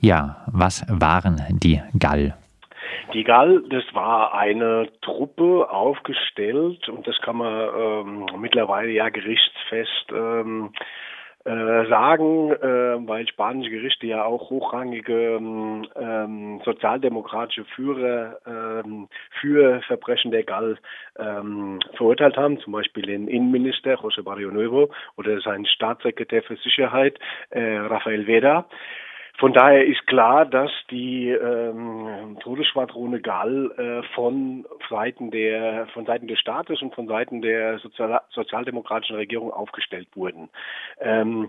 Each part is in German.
Ja, was waren die Gall? Die Gall, das war eine Truppe aufgestellt und das kann man ähm, mittlerweile ja gerichtsfest ähm, äh, sagen, äh, weil spanische Gerichte ja auch hochrangige ähm, sozialdemokratische Führer ähm, für Verbrechen der Gall ähm, verurteilt haben, zum Beispiel den Innenminister José Barrio Nuevo oder seinen Staatssekretär für Sicherheit äh, Rafael Vera. Von daher ist klar, dass die ähm, Todesschwadrone Gall äh, von Seiten der von Seiten des Staates und von Seiten der Sozial sozialdemokratischen Regierung aufgestellt wurden. Ähm,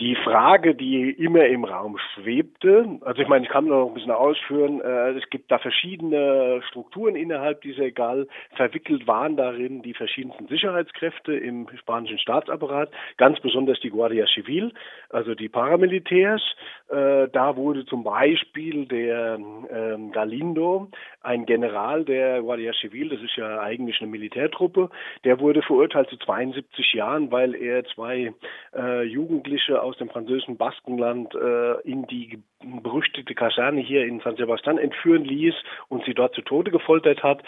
die Frage, die immer im Raum schwebte, also ich meine, ich kann noch ein bisschen ausführen, äh, es gibt da verschiedene Strukturen innerhalb dieser GAL, verwickelt waren darin die verschiedensten Sicherheitskräfte im spanischen Staatsapparat, ganz besonders die Guardia Civil, also die Paramilitärs. Äh, da wurde zum Beispiel der ähm, Galindo, ein General der Guardia Civil, das ist ja eigentlich eine Militärtruppe, der wurde verurteilt zu 72 Jahren, weil er zwei äh, Jugendliche aus dem französischen Baskenland äh, in die berüchtigte Kaserne hier in San Sebastian entführen ließ und sie dort zu Tode gefoltert hat.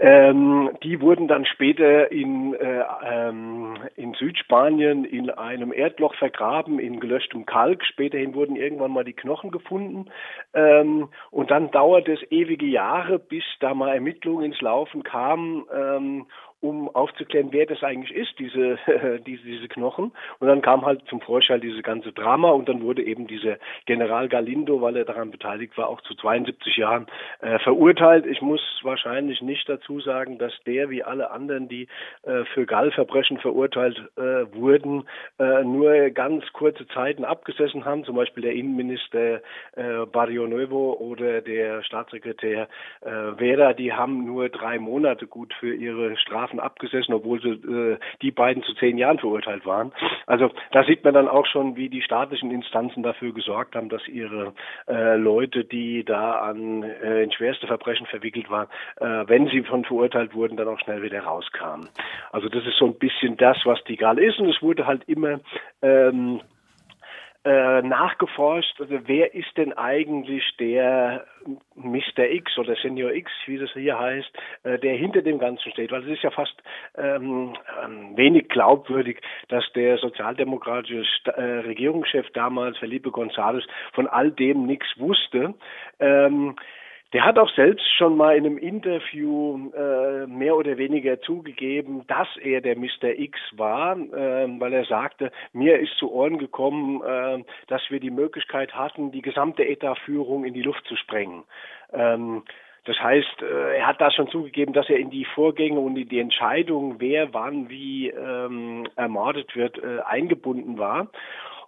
Ähm, die wurden dann später in, äh, ähm, in Südspanien in einem Erdloch vergraben, in gelöschtem Kalk. Späterhin wurden irgendwann mal die Knochen gefunden. Ähm, und dann dauert es ewige Jahre, bis da mal Ermittlungen ins Laufen kamen ähm, um aufzuklären, wer das eigentlich ist, diese, diese, diese Knochen. Und dann kam halt zum Vorschein diese ganze Drama und dann wurde eben dieser General Galindo, weil er daran beteiligt war, auch zu 72 Jahren äh, verurteilt. Ich muss wahrscheinlich nicht dazu sagen, dass der wie alle anderen, die äh, für Gallverbrechen verurteilt äh, wurden, äh, nur ganz kurze Zeiten abgesessen haben. Zum Beispiel der Innenminister äh, Barrio Nuevo oder der Staatssekretär äh, Vera, die haben nur drei Monate gut für ihre Strafe Strafen abgesessen, obwohl sie, äh, die beiden zu zehn Jahren verurteilt waren. Also da sieht man dann auch schon, wie die staatlichen Instanzen dafür gesorgt haben, dass ihre äh, Leute, die da an äh, in schwerste Verbrechen verwickelt waren, äh, wenn sie von verurteilt wurden, dann auch schnell wieder rauskamen. Also das ist so ein bisschen das, was die Gal ist und es wurde halt immer ähm, äh, nachgeforscht, also wer ist denn eigentlich der Mr. X oder Senior X, wie das hier heißt, äh, der hinter dem Ganzen steht, weil es ist ja fast ähm, ähm wenig glaubwürdig, dass der sozialdemokratische St äh, Regierungschef damals, Felipe González, von all dem nichts wusste. Ähm, der hat auch selbst schon mal in einem Interview äh, mehr oder weniger zugegeben, dass er der Mr. X war, äh, weil er sagte, mir ist zu Ohren gekommen, äh, dass wir die Möglichkeit hatten, die gesamte ETA-Führung in die Luft zu sprengen. Ähm, das heißt, äh, er hat da schon zugegeben, dass er in die Vorgänge und in die Entscheidung, wer wann wie ähm, ermordet wird, äh, eingebunden war.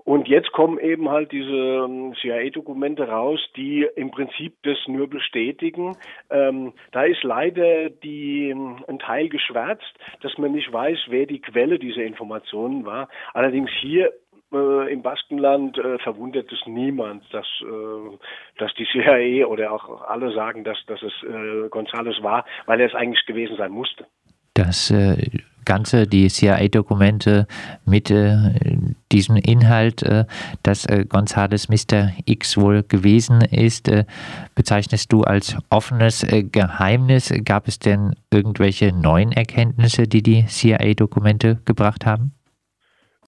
Und jetzt kommen eben halt diese ähm, CIA-Dokumente raus, die im Prinzip das nur bestätigen. Ähm, da ist leider die, ähm, ein Teil geschwärzt, dass man nicht weiß, wer die Quelle dieser Informationen war. Allerdings hier äh, im Baskenland äh, verwundert es niemand, dass, äh, dass die CIA oder auch alle sagen, dass, dass es äh, Gonzales war, weil er es eigentlich gewesen sein musste. Das äh, Ganze, die CIA-Dokumente mit äh, diesem Inhalt, äh, dass äh, González Mr. X wohl gewesen ist, äh, bezeichnest du als offenes äh, Geheimnis. Gab es denn irgendwelche neuen Erkenntnisse, die die CIA-Dokumente gebracht haben?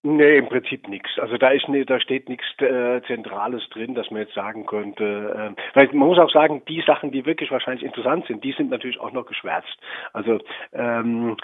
Nee, im Prinzip nichts. Also da ist da steht nichts äh, Zentrales drin, dass man jetzt sagen könnte. Äh, weil man muss auch sagen, die Sachen, die wirklich wahrscheinlich interessant sind, die sind natürlich auch noch geschwärzt. Also ähm,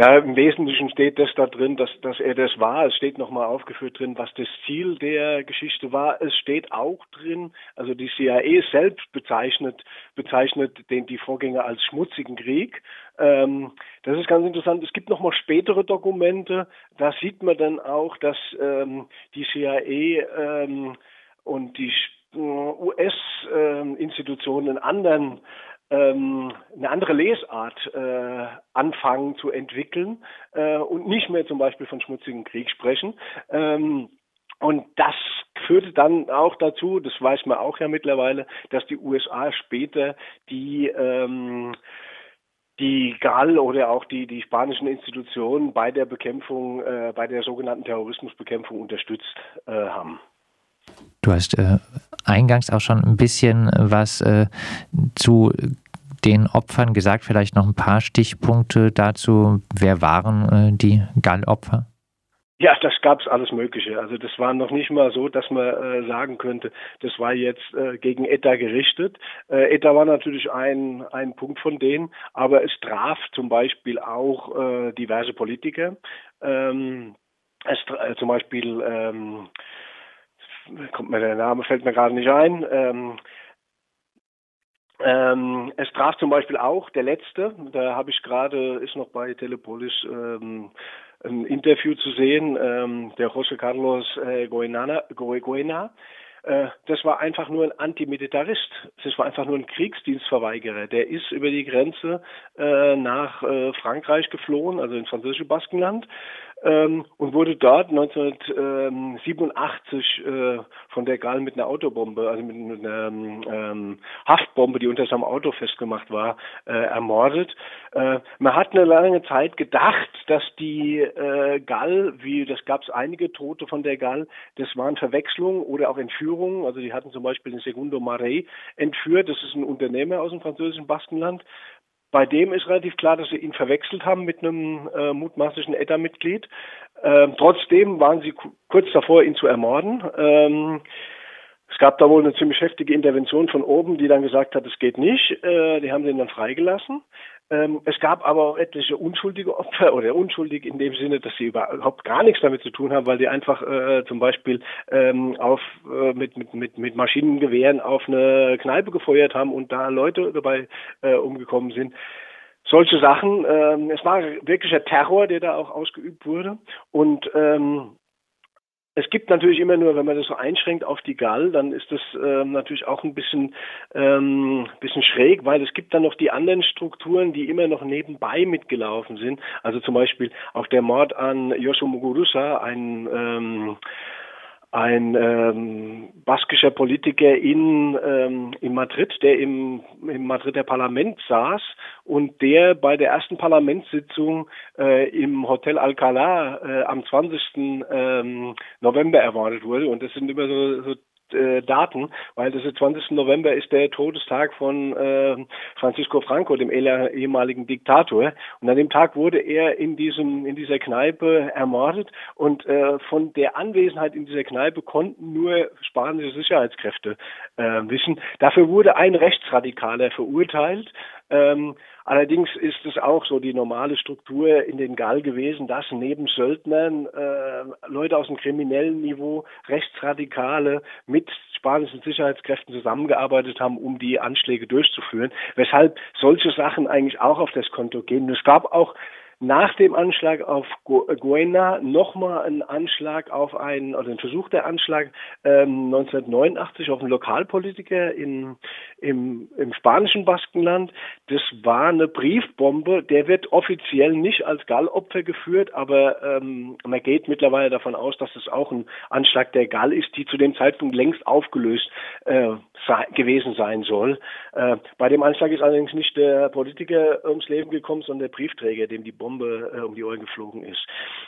da im Wesentlichen steht das da drin, dass, dass er das war. Es steht nochmal aufgeführt drin, was das Ziel der Geschichte war. Es steht auch drin, also die CIA selbst bezeichnet, bezeichnet den, die Vorgänger als schmutzigen Krieg. Ähm, das ist ganz interessant. Es gibt nochmal spätere Dokumente. Da sieht man dann auch, dass ähm, die CIA ähm, und die äh, US-Institutionen ähm, anderen ähm, eine andere Lesart äh, anfangen zu entwickeln äh, und nicht mehr zum Beispiel von schmutzigen Krieg sprechen. Ähm, und das führte dann auch dazu, das weiß man auch ja mittlerweile, dass die USA später die ähm, die GAL oder auch die, die spanischen Institutionen bei der Bekämpfung, äh, bei der sogenannten Terrorismusbekämpfung unterstützt äh, haben. Du hast äh, eingangs auch schon ein bisschen was äh, zu den Opfern gesagt, vielleicht noch ein paar Stichpunkte dazu. Wer waren äh, die Gallopfer? Ja, das gab's alles Mögliche. Also das war noch nicht mal so, dass man äh, sagen könnte, das war jetzt äh, gegen ETA gerichtet. Äh, ETA war natürlich ein, ein Punkt von denen, aber es traf zum Beispiel auch äh, diverse Politiker. Ähm, es, äh, zum Beispiel ähm, kommt mir der Name, fällt mir gerade nicht ein. Ähm, ähm, es traf zum Beispiel auch der letzte, da habe ich gerade, ist noch bei Telepolis ähm, ein Interview zu sehen, ähm, der José Carlos äh, Goenana, Goena. Äh, das war einfach nur ein Antimilitarist. Das war einfach nur ein Kriegsdienstverweigerer. Der ist über die Grenze äh, nach äh, Frankreich geflohen, also ins französische Baskenland, ähm, und wurde dort 1987 äh, von der Gal mit einer Autobombe, also mit einer ähm, Haftbombe, die unter seinem Auto festgemacht war, äh, ermordet. Äh, man hat eine lange Zeit gedacht, dass die äh, Gal, wie das gab es einige Tote von der Gal, das waren Verwechslungen oder auch Entführungen. Also die hatten zum Beispiel den Segundo Marais entführt. Das ist ein Unternehmer aus dem französischen Baskenland bei dem ist relativ klar, dass sie ihn verwechselt haben mit einem äh, mutmaßlichen ETA-Mitglied. Ähm, trotzdem waren sie kurz davor, ihn zu ermorden. Ähm, es gab da wohl eine ziemlich heftige Intervention von oben, die dann gesagt hat, es geht nicht. Äh, die haben den dann freigelassen. Ähm, es gab aber auch etliche unschuldige Opfer oder unschuldig in dem Sinne, dass sie überhaupt gar nichts damit zu tun haben, weil die einfach äh, zum Beispiel ähm, auf, äh, mit, mit, mit, mit Maschinengewehren auf eine Kneipe gefeuert haben und da Leute dabei äh, umgekommen sind solche Sachen. Ähm, es war wirklicher Terror, der da auch ausgeübt wurde. Und ähm, es gibt natürlich immer nur, wenn man das so einschränkt auf die Gall, dann ist das ähm, natürlich auch ein bisschen, ähm, bisschen schräg, weil es gibt dann noch die anderen Strukturen, die immer noch nebenbei mitgelaufen sind. Also zum Beispiel auch der Mord an Yoshio Muguruza, ein ähm, ein ähm, baskischer Politiker in, ähm, in Madrid, der im, im Madrider Parlament saß und der bei der ersten Parlamentssitzung äh, im Hotel Alcalá äh, am 20. Ähm, November erwartet wurde. Und das sind immer so, so äh, Daten, weil das ist 20. November ist der Todestag von äh, Francisco Franco, dem ehemaligen Diktator. Und an dem Tag wurde er in diesem in dieser Kneipe ermordet und äh, von der Anwesenheit in dieser Kneipe konnten nur spanische Sicherheitskräfte äh, wissen. Dafür wurde ein Rechtsradikaler verurteilt. Ähm, allerdings ist es auch so die normale Struktur in den Gall gewesen, dass neben Söldnern äh, Leute aus dem kriminellen Niveau, Rechtsradikale mit spanischen Sicherheitskräften zusammengearbeitet haben, um die Anschläge durchzuführen, weshalb solche Sachen eigentlich auch auf das Konto gehen. es gab auch nach dem Anschlag auf Guena nochmal ein Anschlag auf einen, oder ein Versuch der Anschlag ähm, 1989 auf einen Lokalpolitiker in, im, im spanischen Baskenland. Das war eine Briefbombe, der wird offiziell nicht als Gallopfer geführt, aber ähm, man geht mittlerweile davon aus, dass es auch ein Anschlag der Gall ist, die zu dem Zeitpunkt längst aufgelöst äh, gewesen sein soll. Äh, bei dem Anschlag ist allerdings nicht der Politiker ums Leben gekommen, sondern der Briefträger, dem die Bombe äh, um die Ohren geflogen ist.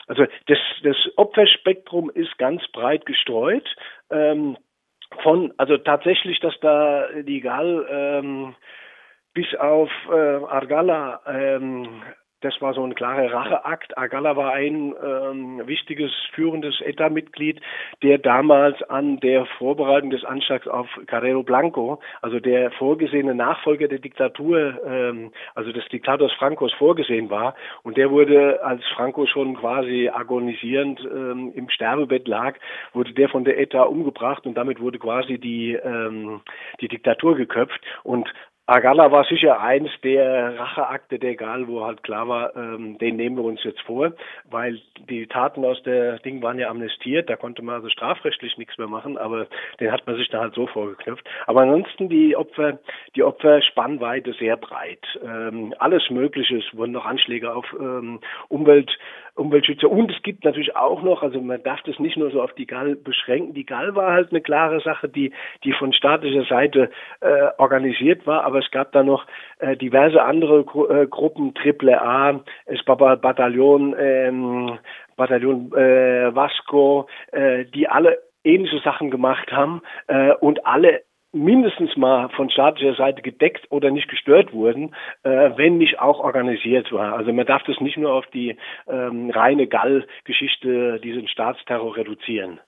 Also das, das Opferspektrum ist ganz breit gestreut. Ähm, von, also tatsächlich, dass da die Gal ähm, bis auf äh, Argala ähm, das war so ein klarer Racheakt. Agala war ein ähm, wichtiges, führendes ETA-Mitglied, der damals an der Vorbereitung des Anschlags auf Carrero Blanco, also der vorgesehene Nachfolger der Diktatur, ähm, also des Diktators Francos vorgesehen war. Und der wurde, als Franco schon quasi agonisierend ähm, im Sterbebett lag, wurde der von der ETA umgebracht und damit wurde quasi die, ähm, die Diktatur geköpft. Und Agala war sicher eins der Racheakte der Gal, wo halt klar war, ähm, den nehmen wir uns jetzt vor, weil die Taten aus der Ding waren ja amnestiert, da konnte man also strafrechtlich nichts mehr machen, aber den hat man sich da halt so vorgeknüpft. Aber ansonsten die Opfer, die Opferspannweite sehr breit. Ähm, alles Mögliche, es wurden noch Anschläge auf ähm, Umwelt, Umweltschützer. Und es gibt natürlich auch noch, also man darf das nicht nur so auf die Gal beschränken. Die Gal war halt eine klare Sache, die, die von staatlicher Seite äh, organisiert war, aber es gab da noch äh, diverse andere Gru äh, Gruppen, Triple A, es Bataillon, ähm, Bataillon äh, Vasco, äh, die alle ähnliche Sachen gemacht haben äh, und alle mindestens mal von staatlicher Seite gedeckt oder nicht gestört wurden, äh, wenn nicht auch organisiert war. Also man darf das nicht nur auf die ähm, reine Gall-Geschichte, diesen Staatsterror reduzieren.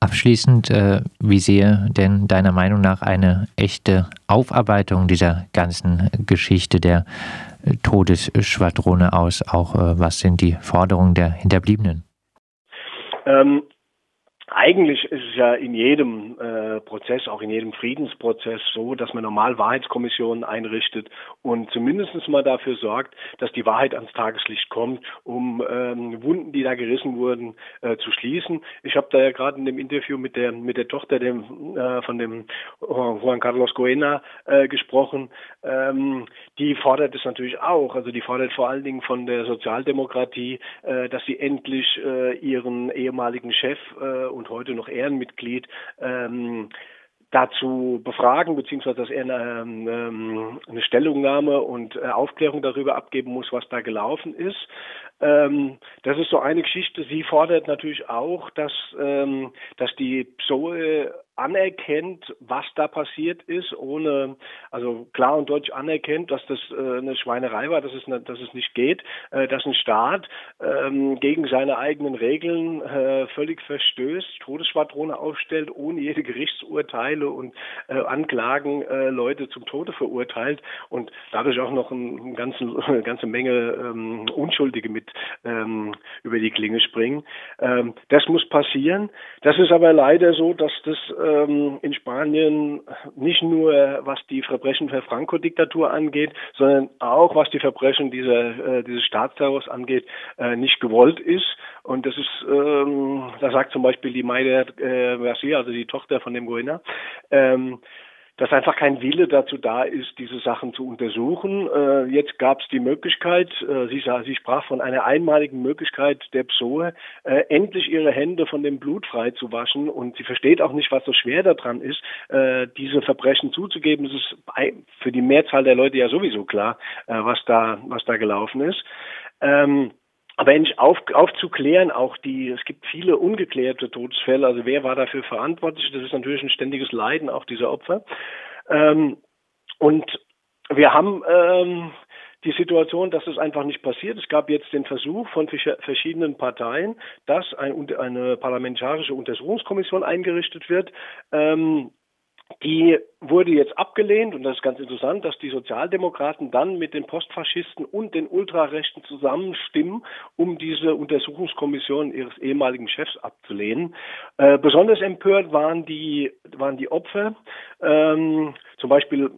Abschließend, äh, wie sehe denn deiner Meinung nach eine echte Aufarbeitung dieser ganzen Geschichte der äh, Todesschwadrone aus? Auch äh, was sind die Forderungen der Hinterbliebenen? Ähm, eigentlich ist es ja in jedem äh, Prozess, auch in jedem Friedensprozess so, dass man normal Wahrheitskommissionen einrichtet und zumindest mal dafür sorgt, dass die Wahrheit ans Tageslicht kommt, um ähm, Wunden, die da gerissen wurden, äh, zu schließen. Ich habe da ja gerade in dem Interview mit der mit der Tochter dem, äh, von dem Juan Carlos Goena äh, gesprochen. Ähm, die fordert es natürlich auch. Also die fordert vor allen Dingen von der Sozialdemokratie, äh, dass sie endlich äh, ihren ehemaligen Chef äh, und heute noch Ehrenmitglied ähm, dazu befragen, beziehungsweise dass er eine, ähm, eine Stellungnahme und äh, Aufklärung darüber abgeben muss, was da gelaufen ist. Ähm, das ist so eine Geschichte. Sie fordert natürlich auch, dass, ähm, dass die PSOE anerkennt, was da passiert ist, ohne, also klar und deutlich anerkennt, dass das äh, eine Schweinerei war, dass es, ne, dass es nicht geht, äh, dass ein Staat ähm, gegen seine eigenen Regeln äh, völlig verstößt, Todesschwadrone aufstellt, ohne jede Gerichtsurteile und äh, Anklagen äh, Leute zum Tode verurteilt und dadurch auch noch ein, ein ganzen, eine ganze Menge ähm, Unschuldige mit ähm, über die Klinge springen. Ähm, das muss passieren. Das ist aber leider so, dass das ähm, in Spanien nicht nur was die Verbrechen der Franco-Diktatur angeht, sondern auch was die Verbrechen dieser, äh, dieses Staatsterrors angeht, äh, nicht gewollt ist. Und das ist, ähm, da sagt zum Beispiel die Maida äh, Garcia, also die Tochter von dem Goena, ähm, dass einfach kein Wille dazu da ist, diese Sachen zu untersuchen. Äh, jetzt gab es die Möglichkeit, äh, sie, sie, sprach von einer einmaligen Möglichkeit der Psoe, äh, endlich ihre Hände von dem Blut frei zu waschen. Und sie versteht auch nicht, was so schwer daran ist, äh, diese Verbrechen zuzugeben. Es ist für die Mehrzahl der Leute ja sowieso klar, äh, was da, was da gelaufen ist. Ähm, aber endlich auf, aufzuklären, auch die, es gibt viele ungeklärte Todesfälle, also wer war dafür verantwortlich, das ist natürlich ein ständiges Leiden auch dieser Opfer. Ähm, und wir haben ähm, die Situation, dass es einfach nicht passiert. Es gab jetzt den Versuch von verschiedenen Parteien, dass ein, eine parlamentarische Untersuchungskommission eingerichtet wird. Ähm, die wurde jetzt abgelehnt und das ist ganz interessant, dass die Sozialdemokraten dann mit den Postfaschisten und den Ultrarechten zusammenstimmen, um diese Untersuchungskommission ihres ehemaligen Chefs abzulehnen. Äh, besonders empört waren die, waren die Opfer, ähm, zum Beispiel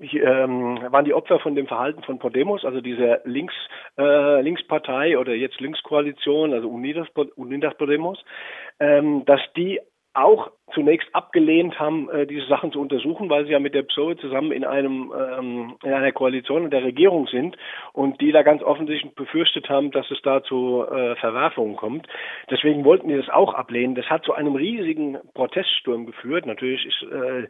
ähm, waren die Opfer von dem Verhalten von Podemos, also dieser Links, äh, Linkspartei oder jetzt Linkskoalition, also Unidas, Unidas Podemos, ähm, dass die auch zunächst abgelehnt haben, äh, diese Sachen zu untersuchen, weil sie ja mit der PSOE zusammen in einem ähm, in einer Koalition in der Regierung sind und die da ganz offensichtlich befürchtet haben, dass es da zu äh, Verwerfungen kommt. Deswegen wollten die das auch ablehnen. Das hat zu einem riesigen Proteststurm geführt. Natürlich ist äh,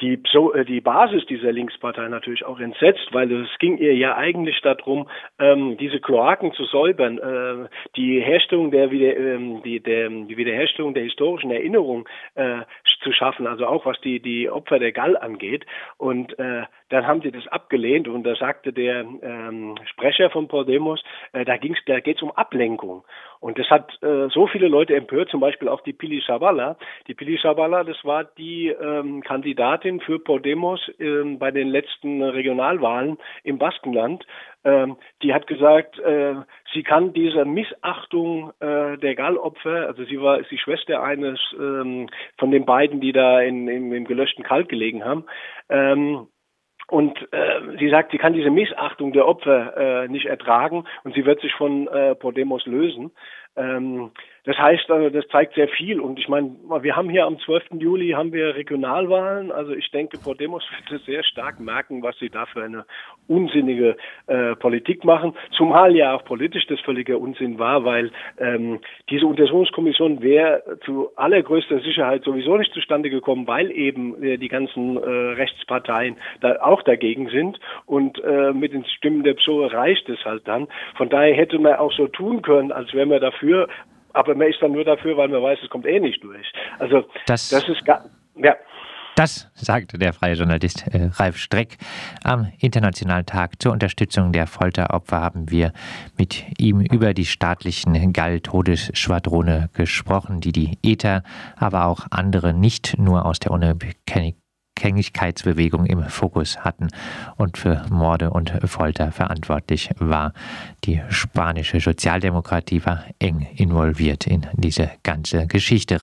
die, PSO, äh, die Basis dieser Linkspartei natürlich auch entsetzt, weil es ging ihr ja eigentlich darum, ähm, diese Kloaken zu säubern, äh, die Herstellung der, wieder, ähm, die, der, die Wiederherstellung der historischen Erinnerung äh, zu schaffen, also auch was die, die Opfer der Gall angeht. Und äh, dann haben sie das abgelehnt und da sagte der ähm, Sprecher von Podemos, äh, da ging's, da geht's um Ablenkung. Und das hat äh, so viele Leute empört, zum Beispiel auch die Pili Sabala. Die Pili Sabala, das war die ähm, Kandidatin für Podemos ähm, bei den letzten Regionalwahlen im Baskenland. Ähm, die hat gesagt, äh, sie kann diese Missachtung äh, der Gallopfer, also sie war ist die Schwester eines ähm, von den beiden, die da in, in, im gelöschten Kalk gelegen haben. Ähm, und äh, sie sagt, sie kann diese Missachtung der Opfer äh, nicht ertragen und sie wird sich von äh, Podemos lösen. Ähm, das heißt, also, das zeigt sehr viel. Und ich meine, wir haben hier am 12. Juli haben wir Regionalwahlen. Also ich denke, Podemos wird sehr stark merken, was sie da für eine unsinnige äh, Politik machen. Zumal ja auch politisch das völliger Unsinn war, weil ähm, diese Untersuchungskommission wäre zu allergrößter Sicherheit sowieso nicht zustande gekommen, weil eben äh, die ganzen äh, Rechtsparteien da auch dagegen sind. Und äh, mit den Stimmen der PSOE reicht es halt dann. Von daher hätte man auch so tun können, als wäre man dafür aber man ist dann nur dafür, weil man weiß, es kommt eh nicht durch. Also das, das ist gar, ja. Das sagte der freie Journalist äh, Ralf Streck. Am Internationalen Tag zur Unterstützung der Folteropfer haben wir mit ihm über die staatlichen Gall-Todesschwadrone gesprochen, die die ETA, aber auch andere nicht nur aus der Unabhängigkeit Unabhängigkeitsbewegung im Fokus hatten und für Morde und Folter verantwortlich war. Die spanische Sozialdemokratie war eng involviert in diese ganze Geschichte.